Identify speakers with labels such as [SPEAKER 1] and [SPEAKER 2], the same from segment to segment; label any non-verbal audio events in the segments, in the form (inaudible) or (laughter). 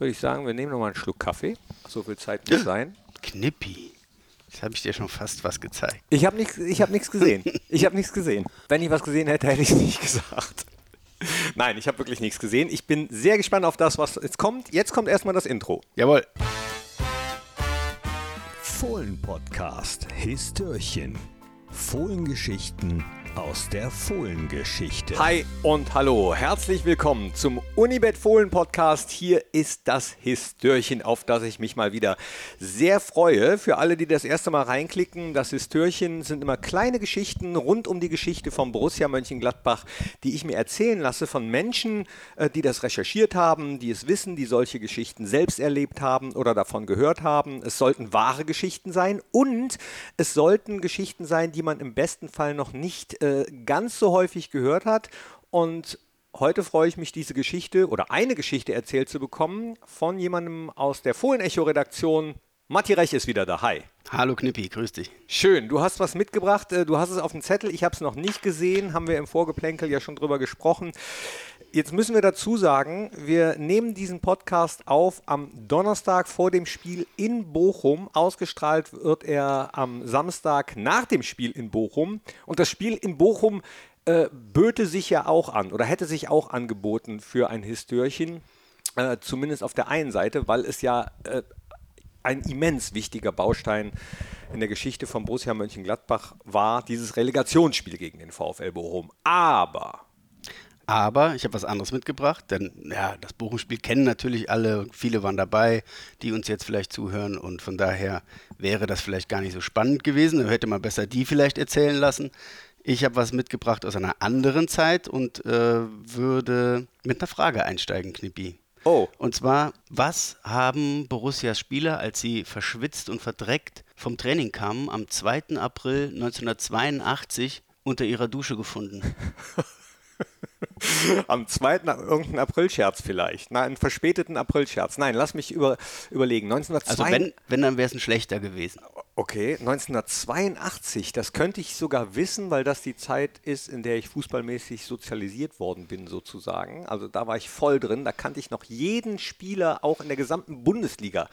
[SPEAKER 1] würde ich sagen, wir nehmen noch mal einen Schluck Kaffee. So viel Zeit muss sein.
[SPEAKER 2] Knippi. Jetzt habe ich dir schon fast was gezeigt.
[SPEAKER 1] Ich habe nichts hab gesehen. Ich habe nichts gesehen. Wenn ich was gesehen hätte, hätte ich es nicht gesagt. Nein, ich habe wirklich nichts gesehen. Ich bin sehr gespannt auf das, was jetzt kommt. Jetzt kommt erstmal das Intro.
[SPEAKER 2] Jawohl.
[SPEAKER 3] Fohlen-Podcast Histörchen. Fohlengeschichten aus der Fohlengeschichte.
[SPEAKER 1] Hi und hallo, herzlich willkommen zum Unibet Fohlen Podcast. Hier ist das Histörchen, auf das ich mich mal wieder sehr freue. Für alle, die das erste Mal reinklicken, das Histörchen sind immer kleine Geschichten rund um die Geschichte von Borussia Mönchengladbach, die ich mir erzählen lasse von Menschen, äh, die das recherchiert haben, die es wissen, die solche Geschichten selbst erlebt haben oder davon gehört haben. Es sollten wahre Geschichten sein und es sollten Geschichten sein, die man im besten Fall noch nicht äh, ganz so häufig gehört hat. Und heute freue ich mich, diese Geschichte oder eine Geschichte erzählt zu bekommen von jemandem aus der Fohlen-Echo-Redaktion. Matti Rech ist wieder da. Hi.
[SPEAKER 2] Hallo Knippi, grüß dich.
[SPEAKER 1] Schön, du hast was mitgebracht. Äh, du hast es auf dem Zettel. Ich habe es noch nicht gesehen. Haben wir im Vorgeplänkel ja schon drüber gesprochen. Jetzt müssen wir dazu sagen, wir nehmen diesen Podcast auf am Donnerstag vor dem Spiel in Bochum. Ausgestrahlt wird er am Samstag nach dem Spiel in Bochum. Und das Spiel in Bochum äh, böte sich ja auch an oder hätte sich auch angeboten für ein Histörchen. Äh, zumindest auf der einen Seite, weil es ja äh, ein immens wichtiger Baustein in der Geschichte von Borussia Mönchengladbach war, dieses Relegationsspiel gegen den VfL Bochum. Aber
[SPEAKER 2] aber ich habe was anderes mitgebracht, denn ja, das Bochum-Spiel kennen natürlich alle, viele waren dabei, die uns jetzt vielleicht zuhören und von daher wäre das vielleicht gar nicht so spannend gewesen. Da hätte man besser die vielleicht erzählen lassen. Ich habe was mitgebracht aus einer anderen Zeit und äh, würde mit einer Frage einsteigen, Knippi.
[SPEAKER 1] Oh.
[SPEAKER 2] Und zwar, was haben Borussias Spieler, als sie verschwitzt und verdreckt vom Training kamen, am 2. April 1982 unter ihrer Dusche gefunden? (laughs) (laughs)
[SPEAKER 1] Am 2. irgendein Aprilscherz vielleicht. Nein, einen verspäteten Aprilscherz. Nein, lass mich über, überlegen. 1902
[SPEAKER 2] also wenn, wenn dann wäre es ein schlechter gewesen.
[SPEAKER 1] Okay, 1982, das könnte ich sogar wissen, weil das die Zeit ist, in der ich fußballmäßig sozialisiert worden bin, sozusagen. Also da war ich voll drin, da kannte ich noch jeden Spieler, auch in der gesamten Bundesliga,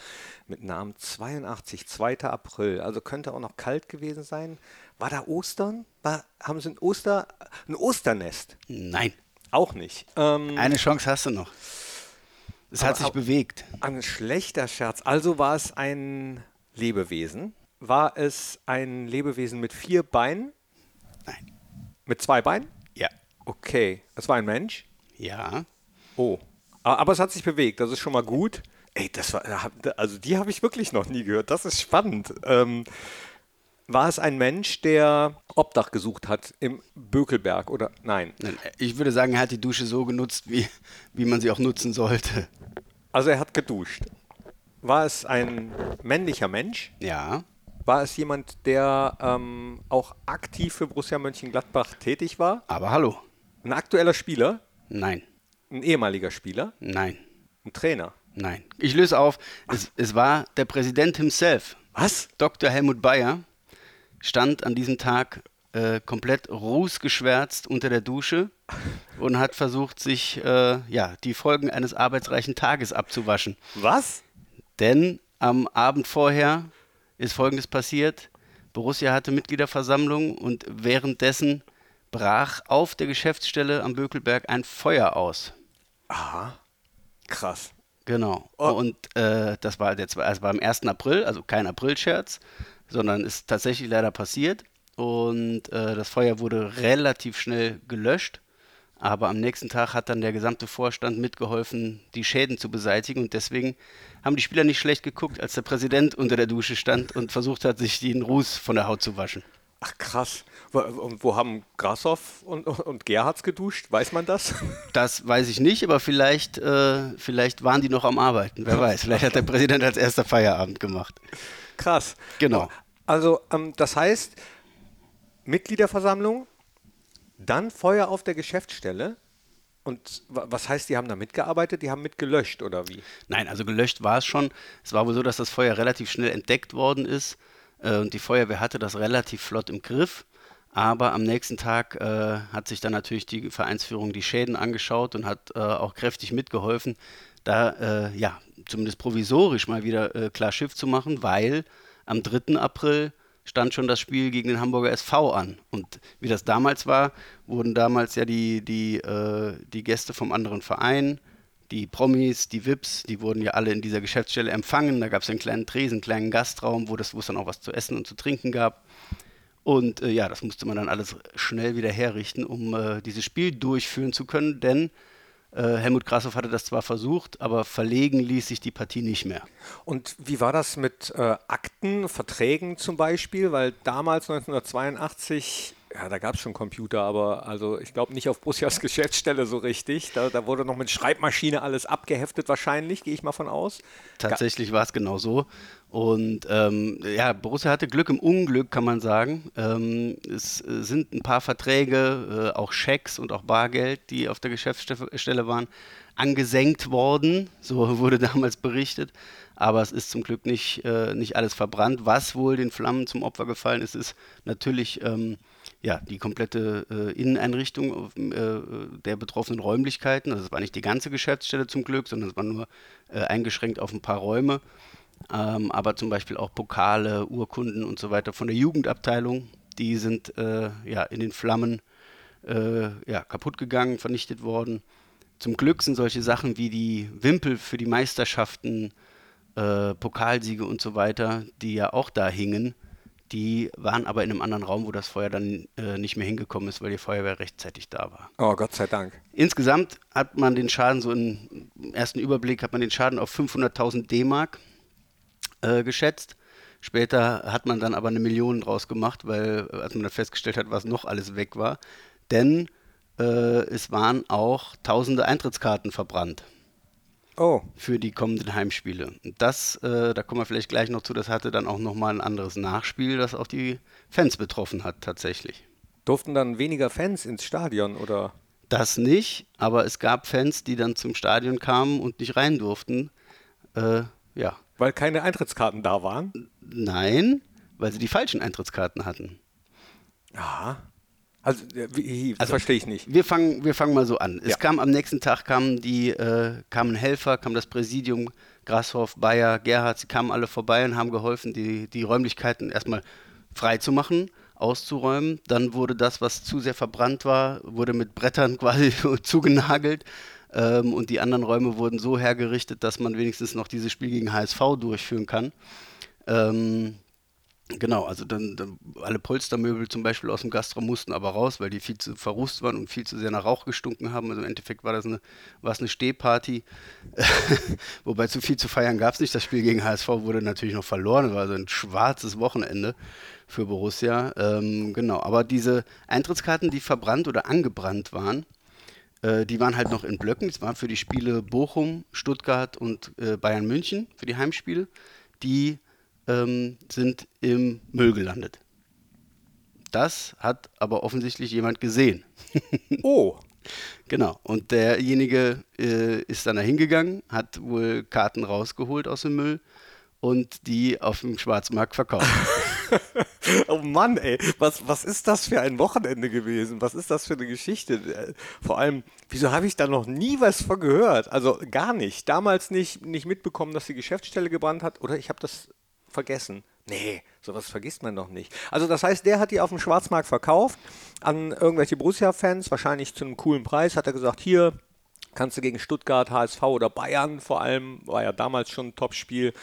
[SPEAKER 1] mit Namen 82, 2. April. Also könnte auch noch kalt gewesen sein. War da Ostern? War, haben sie ein Oster, ein Osternest?
[SPEAKER 2] Nein.
[SPEAKER 1] Auch nicht.
[SPEAKER 2] Ähm, Eine Chance hast du noch. Es hat sich bewegt.
[SPEAKER 1] Ein schlechter Scherz. Also war es ein Lebewesen. War es ein Lebewesen mit vier Beinen?
[SPEAKER 2] Nein.
[SPEAKER 1] Mit zwei Beinen?
[SPEAKER 2] Ja.
[SPEAKER 1] Okay. Es war ein Mensch?
[SPEAKER 2] Ja.
[SPEAKER 1] Oh. Aber es hat sich bewegt. Das ist schon mal gut. Ey, das war, also die habe ich wirklich noch nie gehört. Das ist spannend. Ähm, war es ein Mensch, der Obdach gesucht hat im Bökelberg oder nein?
[SPEAKER 2] Ich würde sagen, er hat die Dusche so genutzt, wie, wie man sie auch nutzen sollte.
[SPEAKER 1] Also er hat geduscht. War es ein männlicher Mensch?
[SPEAKER 2] Ja.
[SPEAKER 1] War es jemand, der ähm, auch aktiv für Borussia Mönchengladbach tätig war?
[SPEAKER 2] Aber hallo.
[SPEAKER 1] Ein aktueller Spieler?
[SPEAKER 2] Nein.
[SPEAKER 1] Ein ehemaliger Spieler?
[SPEAKER 2] Nein.
[SPEAKER 1] Ein Trainer?
[SPEAKER 2] Nein. Ich löse auf. Es, es war der Präsident himself.
[SPEAKER 1] Was?
[SPEAKER 2] Dr. Helmut Bayer stand an diesem Tag äh, komplett rußgeschwärzt unter der Dusche und hat versucht, sich äh, ja, die Folgen eines arbeitsreichen Tages abzuwaschen.
[SPEAKER 1] Was?
[SPEAKER 2] Denn am Abend vorher ist Folgendes passiert. Borussia hatte Mitgliederversammlung und währenddessen brach auf der Geschäftsstelle am Bökelberg ein Feuer aus.
[SPEAKER 1] Aha, krass.
[SPEAKER 2] Genau. Oh. Und äh, das war, der, also war am 1. April, also kein Aprilscherz sondern ist tatsächlich leider passiert. Und äh, das Feuer wurde relativ schnell gelöscht. Aber am nächsten Tag hat dann der gesamte Vorstand mitgeholfen, die Schäden zu beseitigen. Und deswegen haben die Spieler nicht schlecht geguckt, als der Präsident unter der Dusche stand und versucht hat, sich den Ruß von der Haut zu waschen.
[SPEAKER 1] Ach krass. Und wo haben Grashoff und, und Gerhards geduscht? Weiß man das? (laughs)
[SPEAKER 2] Das weiß ich nicht, aber vielleicht, äh, vielleicht waren die noch am Arbeiten. Wer weiß. Vielleicht hat der Präsident als erster Feierabend gemacht.
[SPEAKER 1] Krass.
[SPEAKER 2] Genau.
[SPEAKER 1] Also, ähm, das heißt, Mitgliederversammlung, dann Feuer auf der Geschäftsstelle. Und was heißt, die haben da mitgearbeitet? Die haben mitgelöscht oder wie?
[SPEAKER 2] Nein, also gelöscht war es schon. Es war wohl so, dass das Feuer relativ schnell entdeckt worden ist. Äh, und die Feuerwehr hatte das relativ flott im Griff. Aber am nächsten Tag äh, hat sich dann natürlich die Vereinsführung die Schäden angeschaut und hat äh, auch kräftig mitgeholfen, da äh, ja, zumindest provisorisch mal wieder äh, klar Schiff zu machen, weil am 3. April stand schon das Spiel gegen den Hamburger SV an. Und wie das damals war, wurden damals ja die, die, äh, die Gäste vom anderen Verein, die Promis, die Vips, die wurden ja alle in dieser Geschäftsstelle empfangen. Da gab es einen kleinen Tresen, einen kleinen Gastraum, wo, das, wo es dann auch was zu essen und zu trinken gab. Und äh, ja, das musste man dann alles schnell wieder herrichten, um äh, dieses Spiel durchführen zu können, denn Helmut Krassow hatte das zwar versucht, aber verlegen ließ sich die Partie nicht mehr.
[SPEAKER 1] Und wie war das mit äh, Akten, Verträgen zum Beispiel? Weil damals 1982 ja, da gab es schon Computer, aber also ich glaube nicht auf Borussias (laughs) Geschäftsstelle so richtig. Da, da, wurde noch mit Schreibmaschine alles abgeheftet wahrscheinlich, gehe ich mal von aus.
[SPEAKER 2] Tatsächlich war es genau so. Und ähm, ja, Borussia hatte Glück im Unglück, kann man sagen. Ähm, es sind ein paar Verträge, äh, auch Schecks und auch Bargeld, die auf der Geschäftsstelle waren, angesenkt worden. So (laughs) wurde damals berichtet. Aber es ist zum Glück nicht, äh, nicht alles verbrannt. Was wohl den Flammen zum Opfer gefallen ist, ist natürlich ähm, ja, die komplette äh, Inneneinrichtung äh, der betroffenen Räumlichkeiten. Also es war nicht die ganze Geschäftsstelle zum Glück, sondern es war nur äh, eingeschränkt auf ein paar Räume. Ähm, aber zum Beispiel auch Pokale, Urkunden und so weiter von der Jugendabteilung, die sind äh, ja, in den Flammen äh, ja, kaputt gegangen, vernichtet worden. Zum Glück sind solche Sachen wie die Wimpel für die Meisterschaften, äh, Pokalsiege und so weiter, die ja auch da hingen, die waren aber in einem anderen Raum, wo das Feuer dann äh, nicht mehr hingekommen ist, weil die Feuerwehr rechtzeitig da war.
[SPEAKER 1] Oh, Gott sei Dank.
[SPEAKER 2] Insgesamt hat man den Schaden, so im ersten Überblick, hat man den Schaden auf 500.000 D-Mark äh, geschätzt. Später hat man dann aber eine Million draus gemacht, weil, als man dann festgestellt hat, was noch alles weg war. Denn äh, es waren auch tausende Eintrittskarten verbrannt. Oh. Für die kommenden Heimspiele. Und das, äh, da kommen wir vielleicht gleich noch zu, das hatte dann auch nochmal ein anderes Nachspiel, das auch die Fans betroffen hat, tatsächlich.
[SPEAKER 1] Durften dann weniger Fans ins Stadion oder?
[SPEAKER 2] Das nicht, aber es gab Fans, die dann zum Stadion kamen und nicht rein durften. Äh, ja.
[SPEAKER 1] Weil keine Eintrittskarten da waren?
[SPEAKER 2] Nein, weil sie die falschen Eintrittskarten hatten.
[SPEAKER 1] Aha. Also, wie, das also, verstehe ich nicht.
[SPEAKER 2] Wir fangen, wir fangen mal so an. Es ja. kam am nächsten Tag kamen die, äh, kamen Helfer, kam das Präsidium, Grashoff, Bayer, Gerhard, sie kamen alle vorbei und haben geholfen, die, die Räumlichkeiten erstmal frei zu machen, auszuräumen. Dann wurde das, was zu sehr verbrannt war, wurde mit Brettern (laughs) quasi zugenagelt. Ähm, und die anderen Räume wurden so hergerichtet, dass man wenigstens noch dieses Spiel gegen HSV durchführen kann. Ähm, Genau, also dann, dann, alle Polstermöbel zum Beispiel aus dem Gastraum mussten aber raus, weil die viel zu verrußt waren und viel zu sehr nach Rauch gestunken haben. Also im Endeffekt war das eine, war es eine Stehparty. (laughs) Wobei zu viel zu feiern gab es nicht. Das Spiel gegen HSV wurde natürlich noch verloren. Es war also ein schwarzes Wochenende für Borussia. Ähm, genau, aber diese Eintrittskarten, die verbrannt oder angebrannt waren, äh, die waren halt noch in Blöcken. Das waren für die Spiele Bochum, Stuttgart und äh, Bayern München, für die Heimspiele. Die ähm, sind im Müll gelandet. Das hat aber offensichtlich jemand gesehen. (laughs)
[SPEAKER 1] oh.
[SPEAKER 2] Genau. Und derjenige äh, ist dann da hingegangen, hat wohl Karten rausgeholt aus dem Müll und die auf dem Schwarzmarkt verkauft. (laughs) (laughs)
[SPEAKER 1] oh Mann, ey, was, was ist das für ein Wochenende gewesen? Was ist das für eine Geschichte? Vor allem, wieso habe ich da noch nie was von gehört? Also gar nicht. Damals nicht, nicht mitbekommen, dass die Geschäftsstelle gebrannt hat oder ich habe das vergessen. Nee, sowas vergisst man doch nicht. Also das heißt, der hat die auf dem Schwarzmarkt verkauft an irgendwelche Borussia-Fans, wahrscheinlich zu einem coolen Preis, hat er gesagt, hier kannst du gegen Stuttgart, HSV oder Bayern vor allem, war ja damals schon ein Topspiel,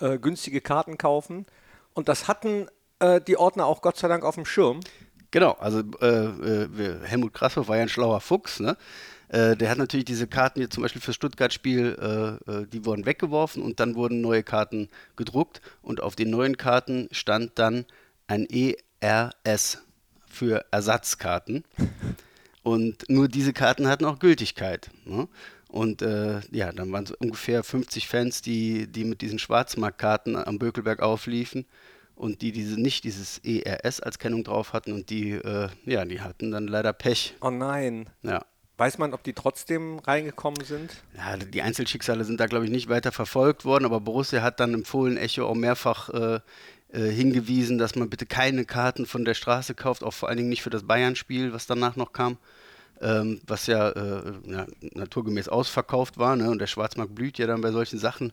[SPEAKER 1] äh, günstige Karten kaufen. Und das hatten äh, die Ordner auch Gott sei Dank auf dem Schirm.
[SPEAKER 2] Genau, also äh, äh Helmut Krassow war ja ein schlauer Fuchs, ne? Äh, der hat natürlich diese Karten hier zum Beispiel fürs Stuttgart-Spiel, äh, äh, die wurden weggeworfen und dann wurden neue Karten gedruckt und auf den neuen Karten stand dann ein ERS für Ersatzkarten. (laughs) Und nur diese Karten hatten auch Gültigkeit. Ne? Und äh, ja, dann waren es ungefähr 50 Fans, die, die mit diesen Schwarzmarktkarten am Bökelberg aufliefen und die diese nicht dieses ERS als Kennung drauf hatten und die, äh, ja, die hatten dann leider Pech.
[SPEAKER 1] Oh nein.
[SPEAKER 2] Ja.
[SPEAKER 1] Weiß man, ob die trotzdem reingekommen sind?
[SPEAKER 2] Ja, die Einzelschicksale sind da, glaube ich, nicht weiter verfolgt worden, aber Borussia hat dann im Fohlen-Echo auch mehrfach äh, äh, hingewiesen, dass man bitte keine Karten von der Straße kauft, auch vor allen Dingen nicht für das Bayern-Spiel, was danach noch kam. Ähm, was ja, äh, ja, naturgemäß ausverkauft war. Ne? Und der Schwarzmarkt blüht ja dann bei solchen Sachen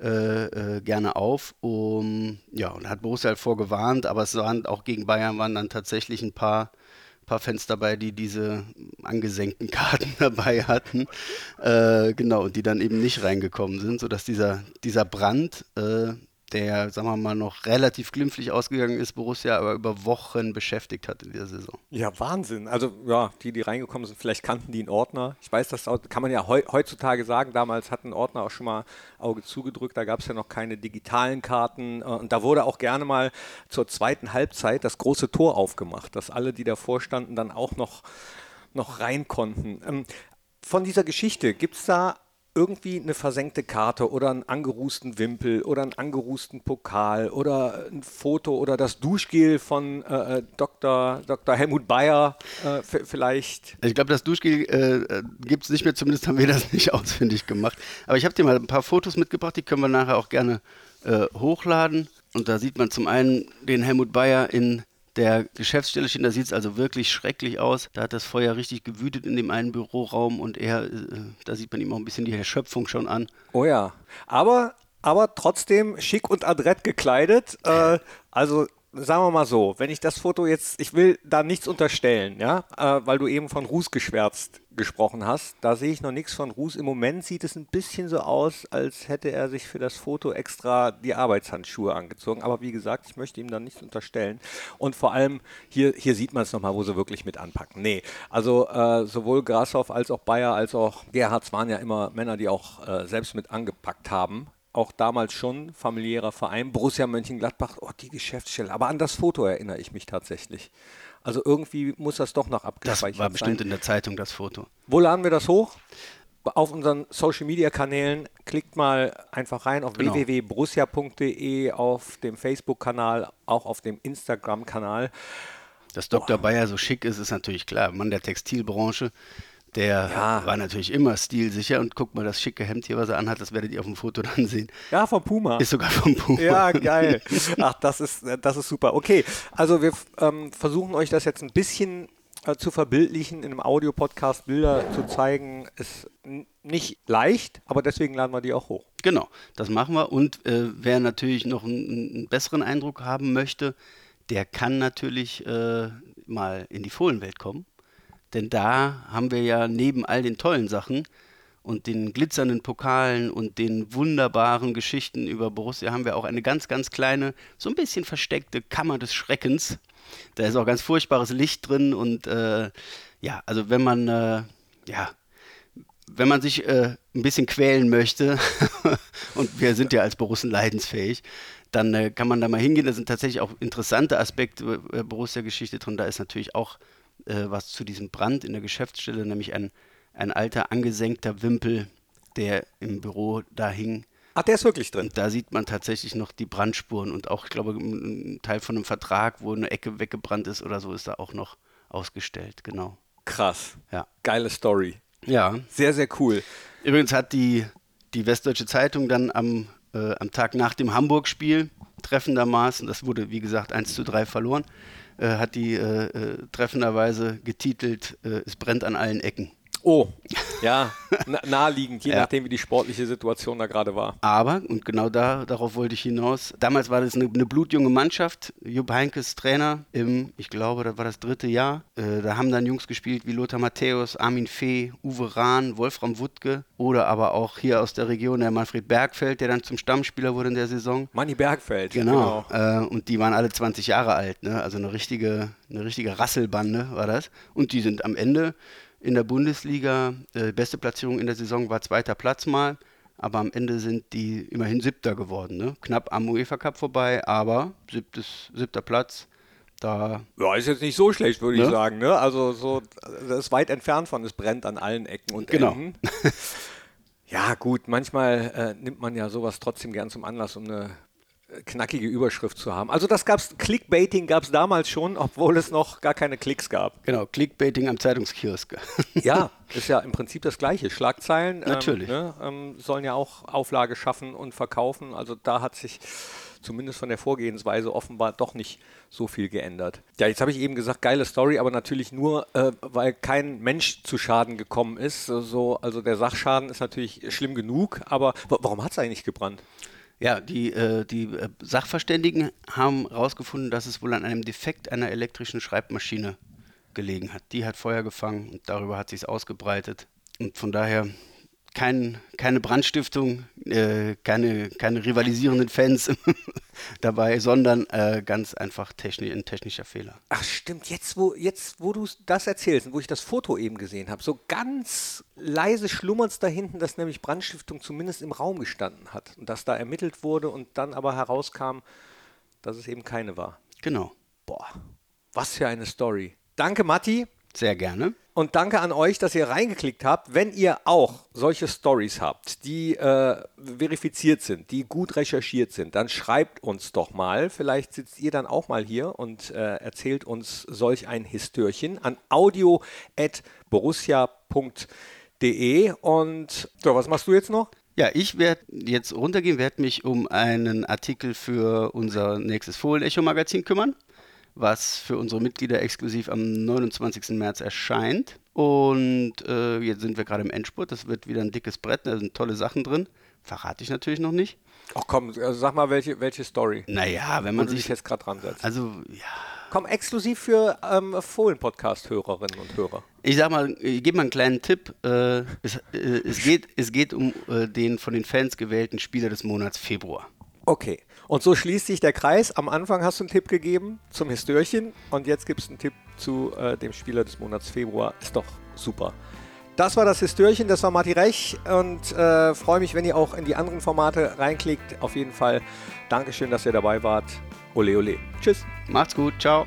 [SPEAKER 2] äh, äh, gerne auf. Um, ja, und hat Borussia halt vorgewarnt, aber es waren auch gegen Bayern waren dann tatsächlich ein paar paar Fans dabei, die diese angesenkten (laughs) Karten dabei hatten. Äh, genau, und die dann eben nicht reingekommen sind, sodass dieser, dieser Brand äh, der, sagen wir mal, noch relativ glimpflich ausgegangen ist, Borussia aber über Wochen beschäftigt hat in dieser Saison.
[SPEAKER 1] Ja, Wahnsinn. Also, ja, die, die reingekommen sind, vielleicht kannten die einen Ordner. Ich weiß, das kann man ja heu, heutzutage sagen. Damals hat ein Ordner auch schon mal Auge zugedrückt. Da gab es ja noch keine digitalen Karten. Äh, und da wurde auch gerne mal zur zweiten Halbzeit das große Tor aufgemacht, dass alle, die davor standen, dann auch noch, noch rein konnten. Ähm, von dieser Geschichte, gibt es da irgendwie eine versenkte Karte oder einen angerußten Wimpel oder einen angerußten Pokal oder ein Foto oder das Duschgel von äh, äh Dr. Dr. Helmut Bayer äh, vielleicht.
[SPEAKER 2] Ich glaube, das Duschgel äh, gibt es nicht mehr, zumindest haben wir das nicht (laughs) ausfindig gemacht. Aber ich habe dir mal ein paar Fotos mitgebracht, die können wir nachher auch gerne äh, hochladen. Und da sieht man zum einen den Helmut Bayer in der Geschäftsstelle stehen. Da sieht es also wirklich schrecklich aus. Da hat das Feuer richtig gewütet in dem einen Büroraum und er, äh, da sieht man ihm auch ein bisschen die Erschöpfung schon an.
[SPEAKER 1] Oh ja, aber, aber trotzdem schick und adrett gekleidet. Äh, also sagen wir mal so, wenn ich das Foto jetzt, ich will da nichts unterstellen, ja, äh, weil du eben von Ruß geschwärzt gesprochen hast, da sehe ich noch nichts von Ruß. Im Moment sieht es ein bisschen so aus, als hätte er sich für das Foto extra die Arbeitshandschuhe angezogen. Aber wie gesagt, ich möchte ihm da nichts unterstellen. Und vor allem, hier, hier sieht man es nochmal, wo sie wirklich mit anpacken. Nee, also äh, sowohl Grashoff als auch Bayer als auch Gerhards waren ja immer Männer, die auch äh, selbst mit angepackt haben auch damals schon familiärer Verein, Borussia Mönchengladbach, oh, die Geschäftsstelle. Aber an das Foto erinnere ich mich tatsächlich. Also irgendwie muss das doch noch abgespeichert sein.
[SPEAKER 2] Das war bestimmt sein. in der Zeitung, das Foto.
[SPEAKER 1] Wo laden wir das hoch? Auf unseren Social Media Kanälen klickt mal einfach rein auf genau. www.borussia.de, auf dem Facebook-Kanal, auch auf dem Instagram-Kanal.
[SPEAKER 2] Dass Dr. Boah. Bayer so schick ist, ist natürlich klar. Mann der Textilbranche. Der ja. war natürlich immer stilsicher und guck mal, das schicke Hemd hier, was er anhat, das werdet ihr auf dem Foto dann sehen.
[SPEAKER 1] Ja, vom Puma.
[SPEAKER 2] Ist sogar vom Puma.
[SPEAKER 1] Ja, geil. Ach, das ist, das ist super. Okay, also wir ähm, versuchen euch das jetzt ein bisschen äh, zu verbildlichen, in einem Audiopodcast Bilder zu zeigen, ist nicht leicht, aber deswegen laden wir die auch hoch.
[SPEAKER 2] Genau, das machen wir. Und äh, wer natürlich noch einen, einen, besseren Eindruck haben möchte, der kann natürlich äh, mal in die Fohlenwelt kommen. Denn da haben wir ja neben all den tollen Sachen und den glitzernden Pokalen und den wunderbaren Geschichten über Borussia haben wir auch eine ganz, ganz kleine, so ein bisschen versteckte Kammer des Schreckens. Da ist auch ganz furchtbares Licht drin und äh, ja, also wenn man, äh, ja, wenn man sich äh, ein bisschen quälen möchte, (laughs) und wir sind ja als Borussen leidensfähig, dann äh, kann man da mal hingehen. Da sind tatsächlich auch interessante Aspekte äh, Borussia-Geschichte drin. Da ist natürlich auch äh, was zu diesem Brand in der Geschäftsstelle, nämlich ein, ein alter angesenkter Wimpel, der im Büro da hing.
[SPEAKER 1] Ach, der ist wirklich drin.
[SPEAKER 2] Und da sieht man tatsächlich noch die Brandspuren und auch, ich glaube, ein Teil von einem Vertrag, wo eine Ecke weggebrannt ist oder so, ist da auch noch ausgestellt, genau.
[SPEAKER 1] Krass. Ja. Geile Story.
[SPEAKER 2] Ja.
[SPEAKER 1] Sehr, sehr cool.
[SPEAKER 2] Übrigens hat die, die Westdeutsche Zeitung dann am, äh, am Tag nach dem Hamburg-Spiel treffendermaßen, das wurde wie gesagt 1 zu 3 verloren, äh, hat die äh, äh, treffenderweise getitelt, es brennt an allen Ecken.
[SPEAKER 1] Oh, ja, (laughs) naheliegend, je ja. nachdem, wie die sportliche Situation da gerade war.
[SPEAKER 2] Aber, und genau da, darauf wollte ich hinaus, damals war das eine, eine blutjunge Mannschaft, Jupp Heinkes Trainer im, ich glaube, das war das dritte Jahr. Äh, da haben dann Jungs gespielt wie Lothar Matthäus, Armin Fee, Uwe Rahn, Wolfram Wuttke oder aber auch hier aus der Region der Manfred Bergfeld, der dann zum Stammspieler wurde in der Saison.
[SPEAKER 1] Manni Bergfeld,
[SPEAKER 2] genau. genau. Äh, und die waren alle 20 Jahre alt, ne? also eine richtige, eine richtige Rasselbande war das. Und die sind am Ende in der Bundesliga. Äh, beste Platzierung in der Saison war zweiter Platz mal, aber am Ende sind die immerhin siebter geworden. Ne? Knapp am UEFA Cup vorbei, aber siebtes, siebter Platz. Da
[SPEAKER 1] ja, ist jetzt nicht so schlecht, würde ne? ich sagen. Ne? Also so, das ist weit entfernt von, es brennt an allen Ecken und
[SPEAKER 2] genau.
[SPEAKER 1] Enden. (laughs) ja, gut, manchmal äh, nimmt man ja sowas trotzdem gern zum Anlass, um eine knackige Überschrift zu haben. Also das gab's, Clickbaiting gab es damals schon, obwohl es noch gar keine Klicks gab.
[SPEAKER 2] Genau, Clickbaiting am Zeitungskiosk. (laughs)
[SPEAKER 1] Ja, ist ja im Prinzip das Gleiche. Schlagzeilen
[SPEAKER 2] Natürlich.
[SPEAKER 1] Ähm, ne, ähm, sollen ja auch Auflage schaffen und verkaufen. Also da hat sich zumindest von der Vorgehensweise offenbar doch nicht so viel geändert. Ja, jetzt habe ich eben gesagt, geile Story, aber natürlich nur, äh, weil kein Mensch zu Schaden gekommen ist. So, also der Sachschaden ist natürlich schlimm genug, aber wa- warum hat es eigentlich gebrannt?
[SPEAKER 2] Ja, die, äh, die äh, Sachverständigen haben herausgefunden, dass es wohl an einem Defekt einer elektrischen Schreibmaschine gelegen hat. Die hat Feuer gefangen und darüber hat sich ausgebreitet. Und von daher kein, keine Brandstiftung, äh, keine, keine rivalisierenden Fans (laughs) dabei, sondern äh, ganz einfach techni ein technischer Fehler.
[SPEAKER 1] Ach stimmt, jetzt wo, jetzt, wo du das erzählst und wo ich das Foto eben gesehen habe, so ganz leise schlummert es da hinten, dass nämlich Brandstiftung zumindest im Raum gestanden hat und dass da ermittelt wurde und dann aber herauskam, dass es eben keine war.
[SPEAKER 2] Genau,
[SPEAKER 1] Boah, was für eine Story. Danke, Matti.
[SPEAKER 2] sehr gerne.
[SPEAKER 1] Und danke an euch, dass ihr reingeklickt habt. Wenn ihr auch solche Stories habt, die äh, verifiziert sind, die gut recherchiert sind, dann schreibt uns doch mal. Vielleicht sitzt ihr dann auch mal hier und äh, erzählt uns solch ein Histörchen an audio.borussia.de. Und so, was machst du jetzt noch?
[SPEAKER 2] Ja, ich werde jetzt runtergehen, werde mich um einen Artikel für unser nächstes Fohlen-Echo-Magazin kümmern, was für unsere Mitglieder exklusiv am 29. März erscheint. Und äh, jetzt sind wir gerade im Endspurt. Das wird wieder ein dickes Brett, da sind tolle Sachen drin. Verrate ich natürlich noch nicht.
[SPEAKER 1] Ach komm, also sag mal, welche, welche Story,
[SPEAKER 2] Naja, wenn man sich.
[SPEAKER 1] jetzt gerade dran setzt.
[SPEAKER 2] Also, ja.
[SPEAKER 1] Komm, exklusiv für ähm, Fohlen-Podcast-Hörerinnen und Hörer.
[SPEAKER 2] Ich sag mal, ich gebe mal einen kleinen Tipp. Äh, es, äh, es, geht, es geht um äh, den von den Fans gewählten Spieler des Monats Februar.
[SPEAKER 1] Okay. Und so schließt sich der Kreis. Am Anfang hast du einen Tipp gegeben zum Histörchen und jetzt gibt es einen Tipp zu äh, dem Spieler des Monats Februar. Ist doch super. Das war das Histörchen, das war Matti Rech und äh, freue mich, wenn ihr auch in die anderen Formate reinklickt. Auf jeden Fall Dankeschön, dass ihr dabei wart. Ole, ole. Tschüss.
[SPEAKER 2] Macht's gut, ciao.